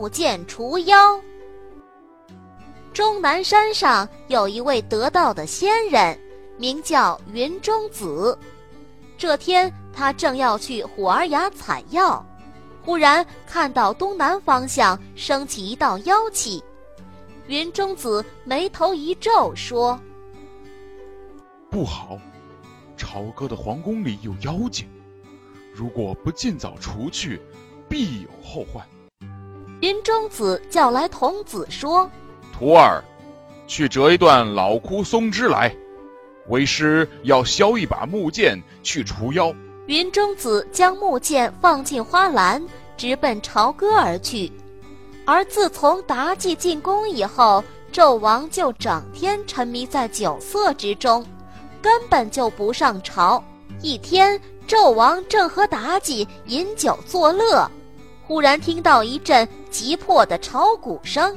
木剑除妖。终南山上有一位得道的仙人，名叫云中子。这天，他正要去虎儿崖采药，忽然看到东南方向升起一道妖气。云中子眉头一皱，说：“不好，朝歌的皇宫里有妖精，如果不尽早除去，必有后患。”云中子叫来童子说。徒儿，去折一段老枯松枝来，为师要削一把木剑去除妖。云中子将木剑放进花篮，直奔朝歌而去。而自从妲己进宫以后，纣王就整天沉迷在酒色之中，根本就不上朝。一天，纣王正和妲己饮酒作乐，忽然听到一阵急迫的朝鼓声。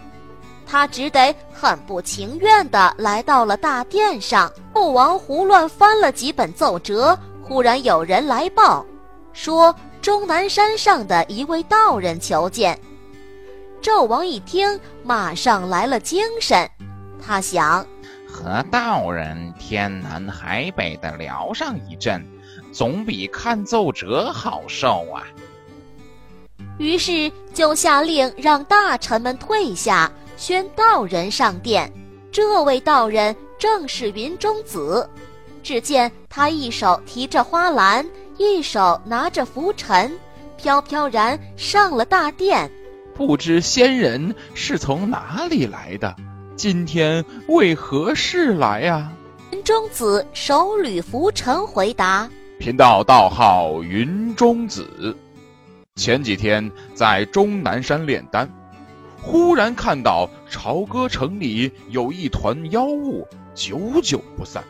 他只得很不情愿地来到了大殿上。纣王胡乱翻了几本奏折，忽然有人来报，说终南山上的一位道人求见。纣王一听，马上来了精神。他想，和道人天南海北的聊上一阵，总比看奏折好受啊。于是就下令让大臣们退下。宣道人上殿，这位道人正是云中子。只见他一手提着花篮，一手拿着拂尘，飘飘然上了大殿。不知仙人是从哪里来的？今天为何事来呀？云中子手捋拂尘回答：“贫道道号云中子，前几天在终南山炼丹。”忽然看到朝歌城里有一团妖雾，久久不散。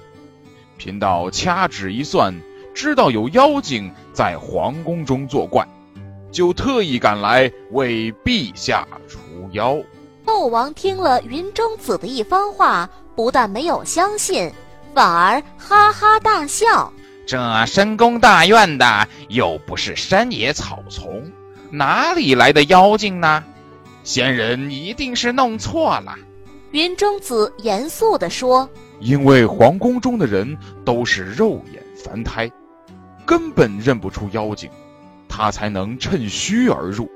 贫道掐指一算，知道有妖精在皇宫中作怪，就特意赶来为陛下除妖。纣王听了云中子的一番话，不但没有相信，反而哈哈大笑。这深宫大院的又不是山野草丛，哪里来的妖精呢？仙人一定是弄错了，云中子严肃地说：“因为皇宫中的人都是肉眼凡胎，根本认不出妖精，他才能趁虚而入。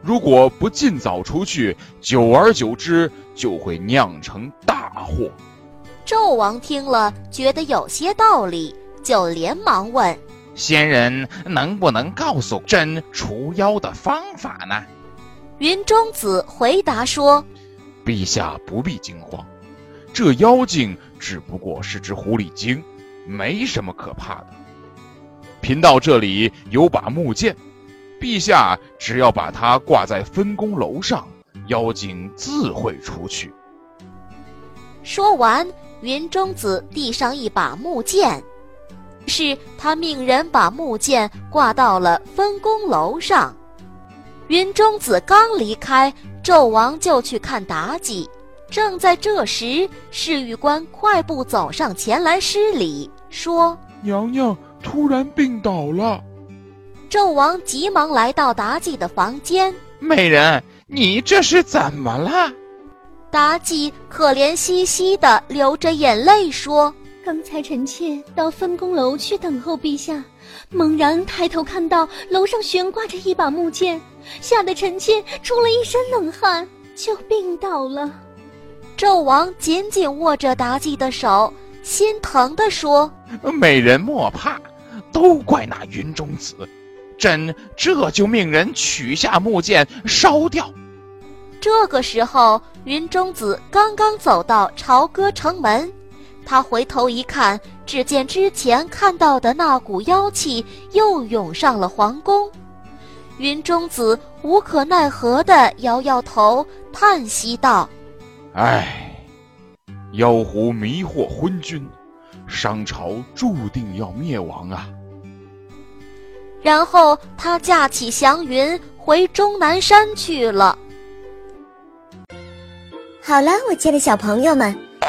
如果不尽早出去，久而久之就会酿成大祸。”纣王听了，觉得有些道理，就连忙问：“仙人能不能告诉朕除妖的方法呢？”云中子回答说：“陛下不必惊慌，这妖精只不过是只狐狸精，没什么可怕的。贫道这里有把木剑，陛下只要把它挂在分宫楼上，妖精自会出去。”说完，云中子递上一把木剑，是他命人把木剑挂到了分工楼上。云中子刚离开，纣王就去看妲己。正在这时，侍御官快步走上前来施礼，说：“娘娘突然病倒了。”纣王急忙来到妲己的房间：“美人，你这是怎么了？”妲己可怜兮兮的流着眼泪说：“刚才臣妾到分宫楼去等候陛下。”猛然抬头看到楼上悬挂着一把木剑，吓得臣妾出了一身冷汗，就病倒了。纣王紧紧握着妲己的手，心疼地说：“美人莫怕，都怪那云中子，朕这就命人取下木剑烧掉。”这个时候，云中子刚刚走到朝歌城门。他回头一看，只见之前看到的那股妖气又涌上了皇宫。云中子无可奈何地摇摇头，叹息道：“唉，妖狐迷惑昏君，商朝注定要灭亡啊！”然后他驾起祥云回终南山去了。好了，我亲爱的小朋友们。